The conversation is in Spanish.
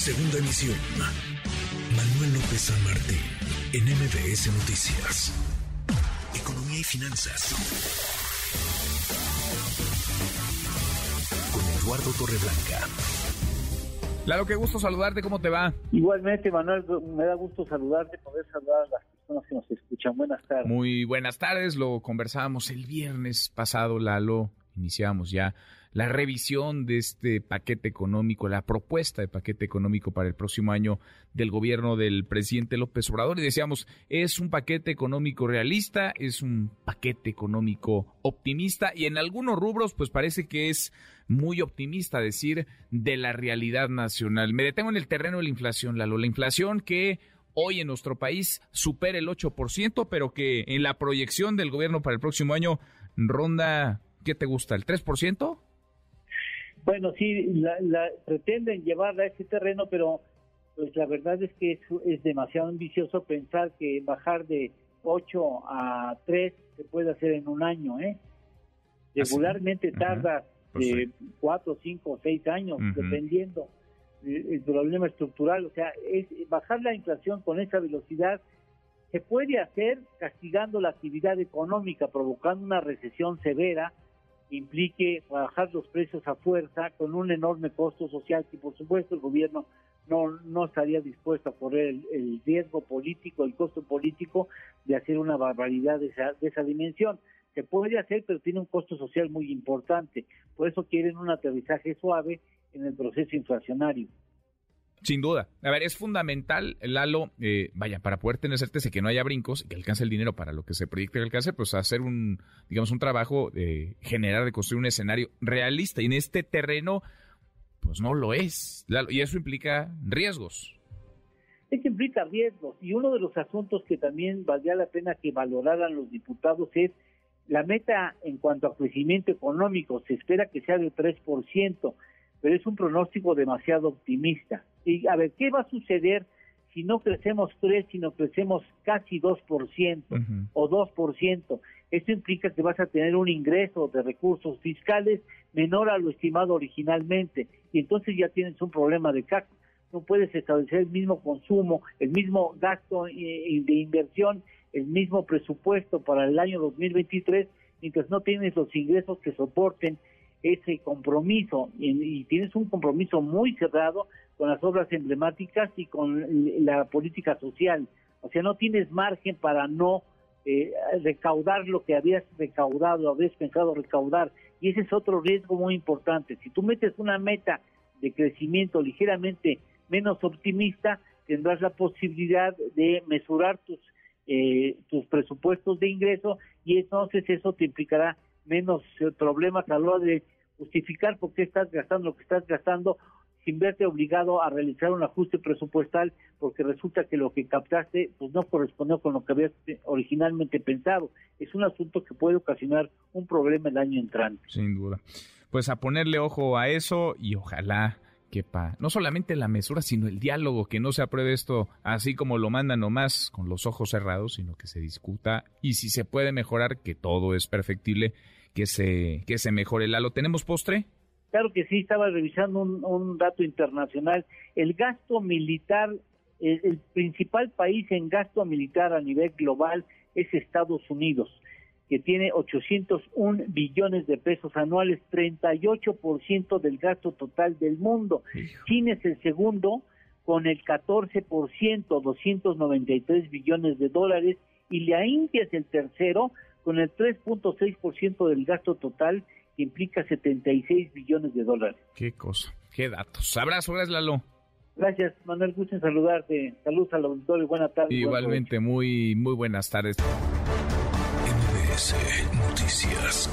Segunda emisión. Manuel López San Martín, en MBS Noticias. Economía y finanzas. Con Eduardo Torreblanca. Lalo, qué gusto saludarte, ¿cómo te va? Igualmente, Manuel, me da gusto saludarte, poder saludar a las personas que nos escuchan. Buenas tardes. Muy buenas tardes, lo conversábamos el viernes pasado, Lalo, iniciamos ya la revisión de este paquete económico, la propuesta de paquete económico para el próximo año del gobierno del presidente López Obrador. Y decíamos, es un paquete económico realista, es un paquete económico optimista y en algunos rubros pues parece que es muy optimista decir de la realidad nacional. Me detengo en el terreno de la inflación, Lalo. La inflación que hoy en nuestro país supera el 8%, pero que en la proyección del gobierno para el próximo año ronda, ¿qué te gusta? ¿El 3%? Bueno, sí, la, pretenden llevarla a ese terreno, pero pues la verdad es que es, demasiado ambicioso pensar que bajar de 8 a 3 se puede hacer en un año, ¿eh? Regularmente tarda pues de 4, 5, 6 años, dependiendo el, problema estructural. O sea, es bajar la inflación con esa velocidad se puede hacer castigando la actividad económica, provocando una recesión severa implique bajar los precios a fuerza con un enorme costo social que por supuesto el gobierno no, no estaría dispuesto a correr el, riesgo político, el costo político de hacer una barbaridad de esa, de esa dimensión. Se puede hacer, pero tiene un costo social muy importante. Por eso quieren un aterrizaje suave en el proceso inflacionario. Sin duda. A ver, es fundamental, Lalo, eh, vaya, para poder tener certeza que no haya brincos, que alcance el dinero para lo que se proyecte que alcance, pues hacer un, digamos, un trabajo de generar, de construir un escenario realista. Y en este terreno, pues no lo es. y eso implica riesgos. Eso implica riesgos. Y uno de los asuntos que también valdría la pena que valoraran los diputados es la meta en cuanto a crecimiento económico. Se espera que sea del 3% pero es un pronóstico demasiado optimista. Y a ver, ¿qué va a suceder si no crecemos 3, sino crecemos casi 2% o 2%? Esto implica que vas a tener un ingreso de recursos fiscales menor a lo estimado originalmente y entonces ya tienes un problema de CAC. No puedes establecer el mismo consumo, el mismo gasto de inversión, el mismo presupuesto para el año 2023 mientras no tienes los ingresos que soporten ese compromiso y, tienes un compromiso muy cerrado con las obras emblemáticas y con la política social. O sea, no tienes margen para no eh, recaudar lo que habías recaudado, habías pensado recaudar. Y ese es otro riesgo muy importante. Si tú metes una meta de crecimiento ligeramente menos optimista, tendrás la posibilidad de mesurar tus, eh, tus presupuestos de ingreso y entonces eso te implicará menos eh, problemas a la de justificar por qué estás gastando lo que estás gastando sin verte obligado a realizar un ajuste presupuestal porque resulta que lo que captaste pues no correspondió con lo que habías eh, originalmente pensado. Es un asunto que puede ocasionar un problema el año entrante. Sin duda. Pues a ponerle ojo a eso y ojalá que pa, no solamente la mesura, sino el diálogo, que no se apruebe esto así como lo mandan nomás con los ojos cerrados, sino que se discuta y si se puede mejorar, que todo es perfectible, que se, que se mejore. ¿Lalo, tenemos postre? Claro que sí, estaba revisando un, dato internacional. El gasto militar, el, principal país en gasto militar a nivel global es Estados Unidos que tiene 801 billones de pesos anuales, 38% del gasto total del mundo. China es el segundo con el 14%, 293 billones de dólares, y la India es el tercero con el 3.6% del gasto total, que implica 76 billones de dólares. Qué cosa, qué datos. Abrazo, gracias Lalo. Gracias, Manuel, gusto en saludarte. Saludos al auditorio, buenas tardes. Igualmente, muy, muy buenas tardes. Noticias.